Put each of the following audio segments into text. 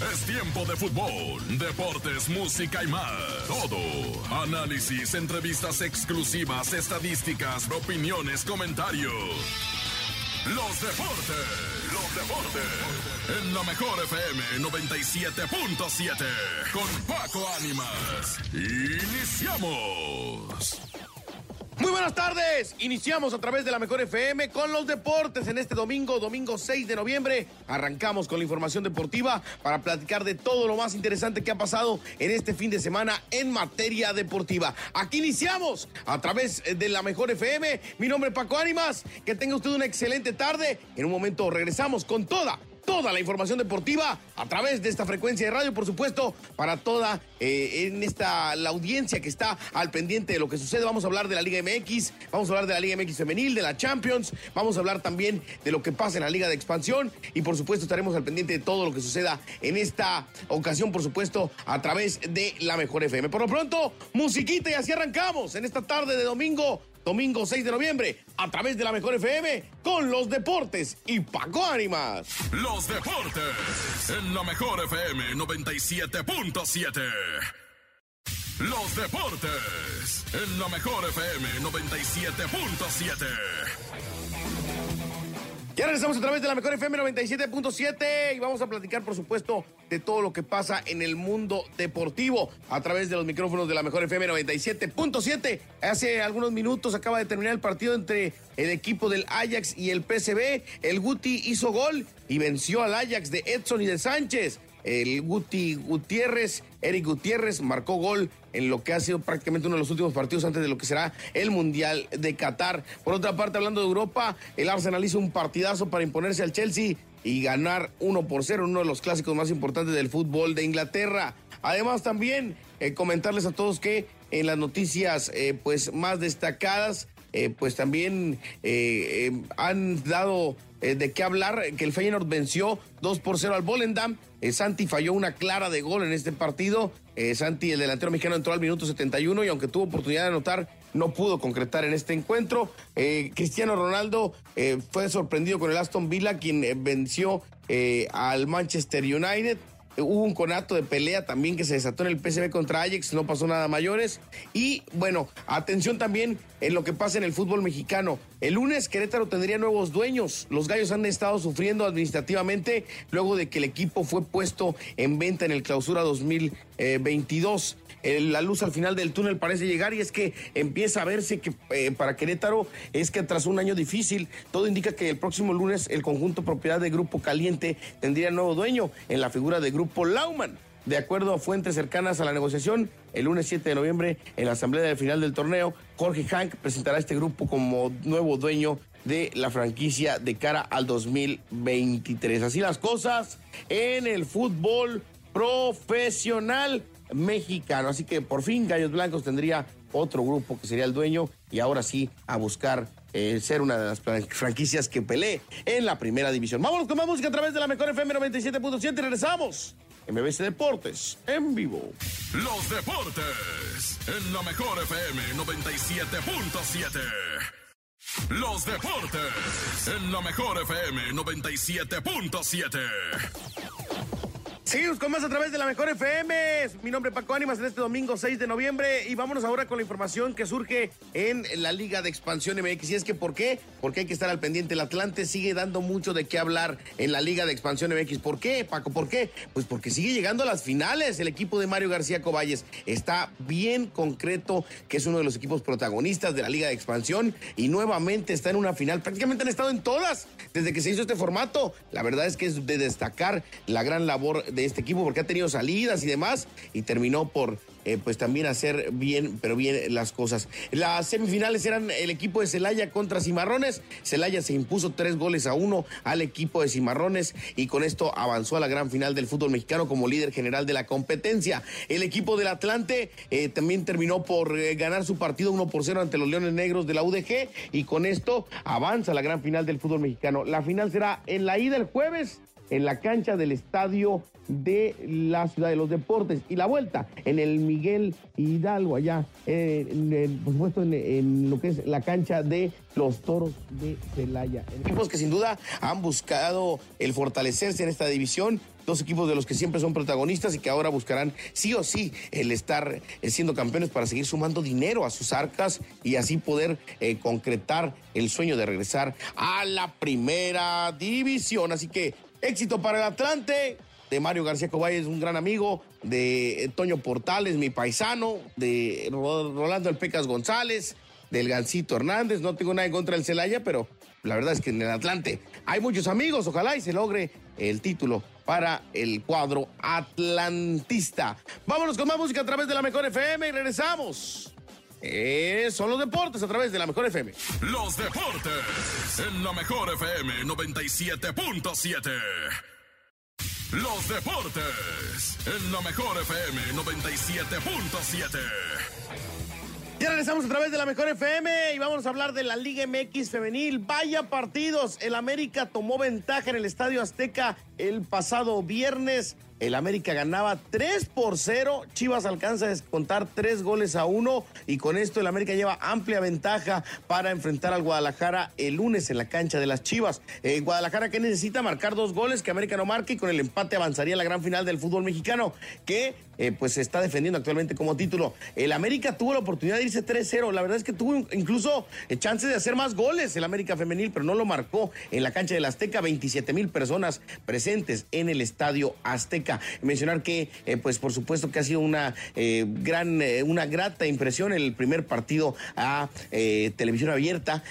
Es tiempo de fútbol, deportes, música y más. Todo. Análisis, entrevistas exclusivas, estadísticas, opiniones, comentarios. Los deportes. Los deportes. En la mejor FM 97.7. Con Paco Ánimas. Iniciamos. Muy buenas tardes. Iniciamos a través de la Mejor FM con los deportes en este domingo, domingo 6 de noviembre. Arrancamos con la información deportiva para platicar de todo lo más interesante que ha pasado en este fin de semana en materia deportiva. Aquí iniciamos a través de la Mejor FM. Mi nombre es Paco Ánimas. Que tenga usted una excelente tarde. En un momento regresamos con toda toda la información deportiva a través de esta frecuencia de radio, por supuesto, para toda eh, en esta la audiencia que está al pendiente de lo que sucede. Vamos a hablar de la Liga MX, vamos a hablar de la Liga MX femenil, de la Champions, vamos a hablar también de lo que pasa en la Liga de Expansión y por supuesto estaremos al pendiente de todo lo que suceda en esta ocasión, por supuesto, a través de la Mejor FM. Por lo pronto, musiquita y así arrancamos en esta tarde de domingo domingo 6 de noviembre, a través de la Mejor FM, con los deportes y Paco Ánimas. Los deportes en la Mejor FM 97.7. Los deportes en la Mejor FM 97.7. Ya regresamos a través de la mejor FM 97.7 y vamos a platicar, por supuesto, de todo lo que pasa en el mundo deportivo a través de los micrófonos de la mejor FM 97.7. Hace algunos minutos acaba de terminar el partido entre el equipo del Ajax y el PSV. El Guti hizo gol y venció al Ajax de Edson y de Sánchez el Guti Gutiérrez, Eric Gutiérrez, marcó gol en lo que ha sido prácticamente uno de los últimos partidos antes de lo que será el Mundial de Qatar. Por otra parte, hablando de Europa, el Arsenal hizo un partidazo para imponerse al Chelsea y ganar 1 por 0, uno de los clásicos más importantes del fútbol de Inglaterra. Además, también eh, comentarles a todos que en las noticias eh, pues más destacadas, eh, pues también han dado de qué hablar, que el Feyenoord venció 2 por 0 al Volendam. Santi falló una clara de gol en este partido. Santi, el delantero mexicano, entró al minuto 71 y aunque tuvo oportunidad de anotar, no pudo concretar en este encuentro. Cristiano Ronaldo fue sorprendido con el Aston Villa, quien venció al Manchester United. Hubo un conato de pelea también que se desató en el PSV contra Ajax, no pasó nada mayores. Y bueno, atención también en lo que pasa en el fútbol mexicano. El lunes Querétaro tendría nuevos dueños. Los gallos han estado sufriendo administrativamente luego de que el equipo fue puesto en venta en el clausura 2022 la luz al final del túnel parece llegar y es que empieza a verse que eh, para Querétaro es que tras un año difícil, todo indica que el próximo lunes el conjunto propiedad de Grupo Caliente tendría nuevo dueño en la figura de Grupo Lauman. De acuerdo a fuentes cercanas a la negociación, el lunes 7 de noviembre, en la asamblea del final del torneo, Jorge Hank presentará este grupo como nuevo dueño de la franquicia de cara al 2023. Así las cosas en el fútbol profesional mexicano. Así que por fin Gallos Blancos tendría otro grupo que sería el dueño y ahora sí a buscar ser una de las franquicias que pelee en la primera división. Vámonos con más música a través de la mejor FM 97.7 y regresamos. MBC Deportes en vivo. Los deportes en la mejor FM 97.7. Los deportes en la mejor FM 97.7. Seguimos con más a través de la Mejor FM. Mi nombre es Paco Ánimas en este domingo 6 de noviembre y vámonos ahora con la información que surge en la Liga de Expansión MX. Y es que, ¿por qué? Porque hay que estar al pendiente. El Atlante sigue dando mucho de qué hablar en la Liga de Expansión MX. ¿Por qué, Paco? ¿Por qué? Pues porque sigue llegando a las finales. El equipo de Mario García Coballes está bien concreto, que es uno de los equipos protagonistas de la Liga de Expansión y nuevamente está en una final. Prácticamente han estado en todas desde que se hizo este formato. La verdad es que es de destacar la gran labor de este equipo porque ha tenido salidas y demás y terminó por eh, pues también hacer bien, pero bien las cosas. Las semifinales eran el equipo de Celaya contra Cimarrones. Celaya se impuso tres goles a uno al equipo de Cimarrones y con esto avanzó a la gran final del fútbol mexicano como líder general de la competencia. El equipo del Atlante eh, también terminó por eh, ganar su partido 1 por 0 ante los Leones Negros de la UDG y con esto avanza a la gran final del fútbol mexicano. La final será en la ida el jueves en la cancha del estadio de la Ciudad de los Deportes y la vuelta en el Miguel Hidalgo allá, en, por supuesto en, lo que es la cancha de los Toros de Celaya. Equipos que sin duda han buscado el fortalecerse en esta división dos equipos de los que siempre son protagonistas y que ahora buscarán sí o sí el estar eh, siendo campeones para seguir sumando dinero a sus arcas y así poder eh, concretar el sueño de regresar a la primera división. Así que éxito para el Atlante, de Mario García Cobay es un gran amigo, de Toño Portales, mi paisano, de Rolando El Pecas González, del Gancito Hernández. No tengo nada en contra del Celaya, pero la verdad es que en el Atlante hay muchos amigos. Ojalá y se logre el título para el cuadro atlantista. Vámonos con más música a través de la Mejor FM y regresamos. Eh, son los deportes a través de la Mejor FM. Los deportes en la Mejor FM 97.7. Los deportes en la mejor FM 97.7. Ya regresamos a través de la Mejor FM y vamos a hablar de la Liga MX femenil. Vaya partidos. El América tomó ventaja en el Estadio Azteca el pasado viernes el América ganaba 3 por 0. Chivas alcanza a descontar 3 goles a 1 y con esto el América lleva amplia ventaja para enfrentar al Guadalajara el lunes en la cancha de las Chivas. Eh, Guadalajara que necesita marcar dos goles que América no marque y con el empate avanzaría a la gran final del fútbol mexicano que eh, pues se está defendiendo actualmente como título. El América tuvo la oportunidad de irse 3-0. La verdad es que tuvo incluso eh, chance de hacer más goles el América femenil, pero no lo marcó en la cancha del Azteca. 27 mil personas presentes en el estadio Azteca. Mencionar que, eh, pues por supuesto que ha sido una eh, gran, eh, una grata impresión el primer partido a televisión abierta,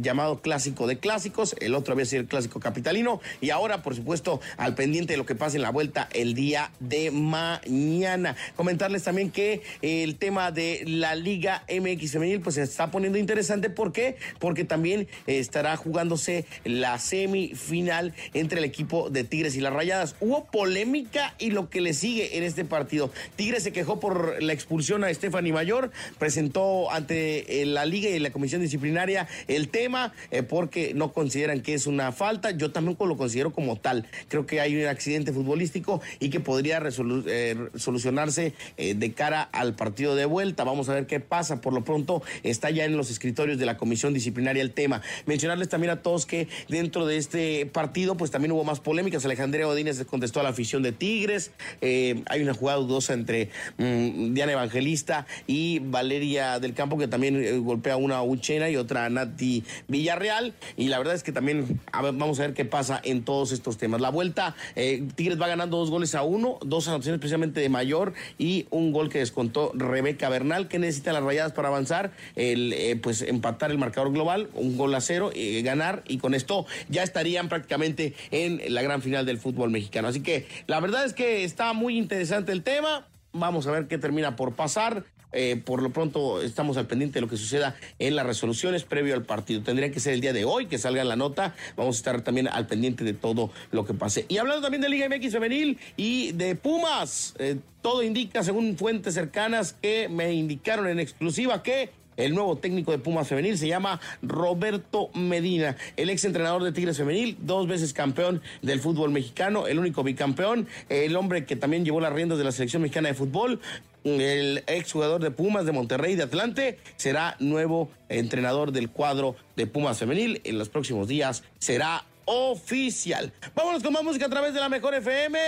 llamado Clásico de Clásicos. El otro había sido el Clásico Capitalino. Y ahora, por supuesto, al pendiente de lo que pasa en la vuelta el día de mañana. Comentarles también que el tema de la Liga MX Femenil, pues se está poniendo interesante. ¿Por qué? Porque también estará jugándose la semifinal entre el equipo de Tigres y las Rayadas. Hubo polémica y lo que le sigue en este partido. Tigre se quejó por la expulsión a Stephanie Mayor, presentó ante eh, la liga y la comisión disciplinaria el tema eh, porque no consideran que es una falta. Yo tampoco lo considero como tal. Creo que hay un accidente futbolístico y que podría eh, solucionarse de cara al partido de vuelta. Vamos a ver qué pasa. Por lo pronto está ya en los escritorios de la comisión disciplinaria el tema. Mencionarles también a todos que dentro de este partido pues también hubo más polémicas. Alejandría Odínez contestó a la afición de Tigre Tigres. Eh, hay una jugada dudosa entre mm, Diana Evangelista y Valeria del Campo, que también eh, golpea una a Uchena y otra a Nati Villarreal. Y la verdad es que también vamos a ver qué pasa en todos estos temas. La vuelta, eh, Tigres va ganando dos goles a uno, dos anotaciones especialmente de mayor y un gol que descontó Rebeca Bernal, que necesita las rayadas para avanzar, el, pues empatar el marcador global, un gol a cero, ganar y con esto ya estarían prácticamente en la gran final del fútbol mexicano. Así que la verdad es que está muy interesante el tema. Vamos a ver qué termina por pasar. Eh, por lo pronto estamos al pendiente de lo que suceda en las resoluciones previo al partido. Tendría que ser el día de hoy que salga la nota. Vamos a estar también al pendiente de todo lo que pase. Y hablando también de Liga MX femenil y de Pumas, eh, todo indica, según fuentes cercanas que me indicaron en exclusiva, que el nuevo técnico de Pumas Femenil se llama Roberto Medina, el ex entrenador de Tigres Femenil, dos veces campeón del fútbol mexicano, el único bicampeón, el hombre que también llevó las riendas de la selección mexicana de fútbol, el ex jugador de Pumas de Monterrey de Atlante, será nuevo entrenador del cuadro de Pumas Femenil. En los próximos días será oficial. Vámonos con más música a través de la Mejor FM.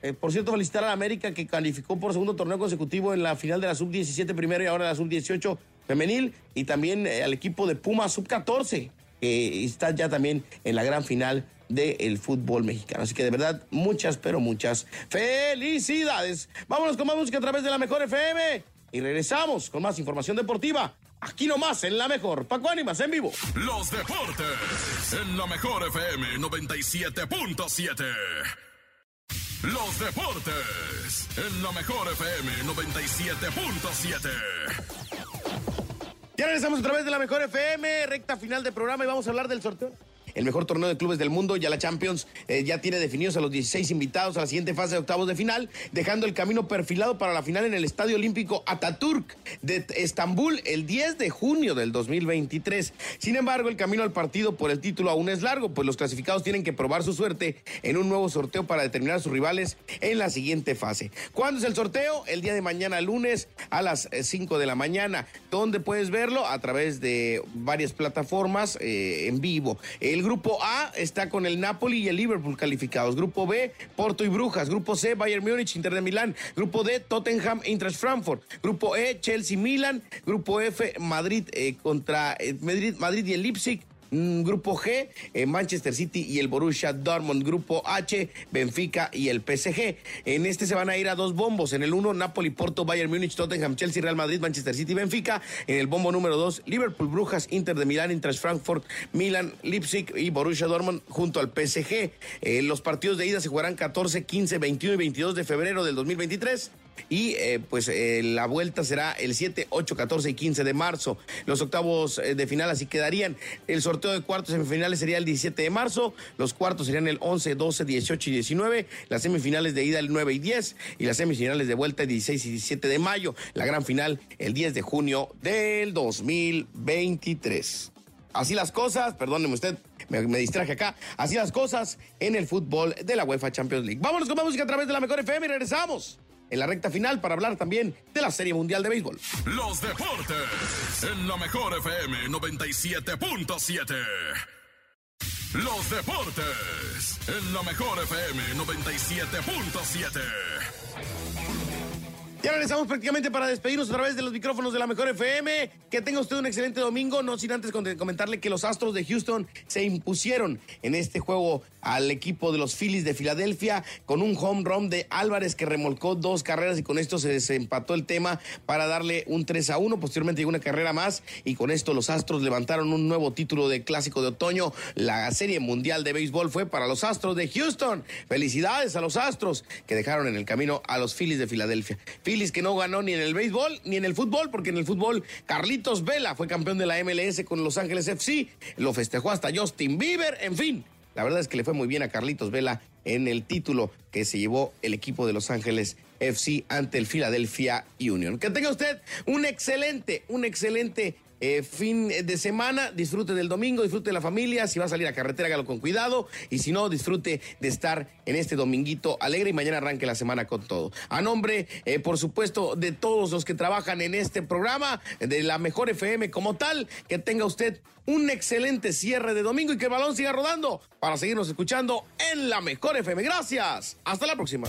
Eh, por cierto, felicitar a la América que calificó por segundo torneo consecutivo en la final de la sub-17 primero y ahora la sub-18 femenil y también eh, al equipo de Puma sub-14 que está ya también en la gran final del fútbol mexicano. Así que de verdad, muchas, pero muchas felicidades. Vámonos con más música a través de la Mejor FM y regresamos con más información deportiva. Aquí nomás, en la mejor. Paco Ánimas, en vivo. Los deportes en la mejor FM 97.7. Los deportes en la mejor FM 97.7. Ya regresamos otra vez de la mejor FM, recta final del programa y vamos a hablar del sorteo el mejor torneo de clubes del mundo. Ya la Champions eh, ya tiene definidos a los 16 invitados a la siguiente fase de octavos de final, dejando el camino perfilado para la final en el Estadio Olímpico Ataturk de Estambul el 10 de junio del 2023. Sin embargo, el camino al partido por el título aún es largo, pues los clasificados tienen que probar su suerte en un nuevo sorteo para determinar a sus rivales en la siguiente fase. ¿Cuándo es el sorteo? El día de mañana, lunes, a las 5 eh, de la mañana. ¿Dónde puedes verlo? A través de varias plataformas eh, en vivo. El grupo A está con el Napoli y el Liverpool calificados. Grupo B, Porto y Brujas. Grupo C, Bayern Múnich, Inter de Milán. Grupo D, Tottenham, Eintracht Frankfurt. Grupo E, Chelsea, Milan. Grupo F, Madrid eh, contra Madrid, Madrid y el Leipzig. Mm, grupo G, eh, Manchester City y el Borussia Dortmund. Grupo H, Benfica y el PSG. En este se van a ir a dos bombos. En el 1, Napoli, Porto, Bayern Múnich, Tottenham, Chelsea, Real Madrid, Manchester City, Benfica. En el bombo número 2, Liverpool, Brujas, Inter de Milán, Inter Frankfurt, Milan, Leipzig y Borussia Dortmund junto al PSG. Eh, los partidos de ida se jugarán 14, 15, 21 y 22 de febrero del 2023 y eh, pues eh, la vuelta será el 7, 8, 14 y 15 de marzo. Los octavos eh, de final así quedarían. El sorteo de cuartos semifinales sería el 17 de marzo, los cuartos serían el 11, 12, 18 y 19, las semifinales de ida el 9 y 10 y las semifinales de vuelta el 16 y 17 de mayo, la gran final el 10 de junio del 2023. Así las cosas, perdóneme usted, me, me, distraje acá. Así las cosas en el fútbol de la UEFA Champions League. Vámonos con más música a través de la mejor FM y regresamos en la recta final para hablar también de la Serie Mundial de Béisbol. Los deportes en la mejor FM 97.7. Los deportes en la mejor FM 97.7. Ya regresamos prácticamente para despedirnos a través de los micrófonos de la Mejor FM. Que tenga usted un excelente domingo, no sin antes comentarle que los Astros de Houston se impusieron en este juego al equipo de los Phillies de Filadelfia con un home run de Álvarez que remolcó dos carreras y con esto se desempató el tema para darle un 3 a 1. Posteriormente llegó una carrera más y con esto los Astros levantaron un nuevo título de clásico de otoño. La Serie Mundial de Béisbol fue para los Astros de Houston. Felicidades a los Astros que dejaron en el camino a los Phillies de Filadelfia. Que no ganó ni en el béisbol ni en el fútbol, porque en el fútbol Carlitos Vela fue campeón de la MLS con Los Ángeles FC, lo festejó hasta Justin Bieber, en fin. La verdad es que le fue muy bien a Carlitos Vela en el título que se llevó el equipo de Los Ángeles FC ante el Philadelphia Union. Que tenga usted un excelente, un excelente eh, fin de semana, disfrute del domingo, disfrute de la familia, si va a salir a carretera, hágalo con cuidado y si no, disfrute de estar en este dominguito alegre y mañana arranque la semana con todo. A nombre, eh, por supuesto, de todos los que trabajan en este programa, de la mejor FM como tal, que tenga usted un excelente cierre de domingo y que el balón siga rodando para seguirnos escuchando en la mejor FM. Gracias. Hasta la próxima.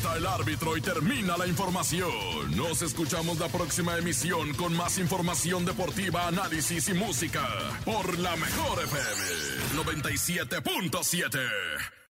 Pita el árbitro y termina la información. Nos escuchamos la próxima emisión con más información deportiva, análisis y música por la mejor FM 97.7.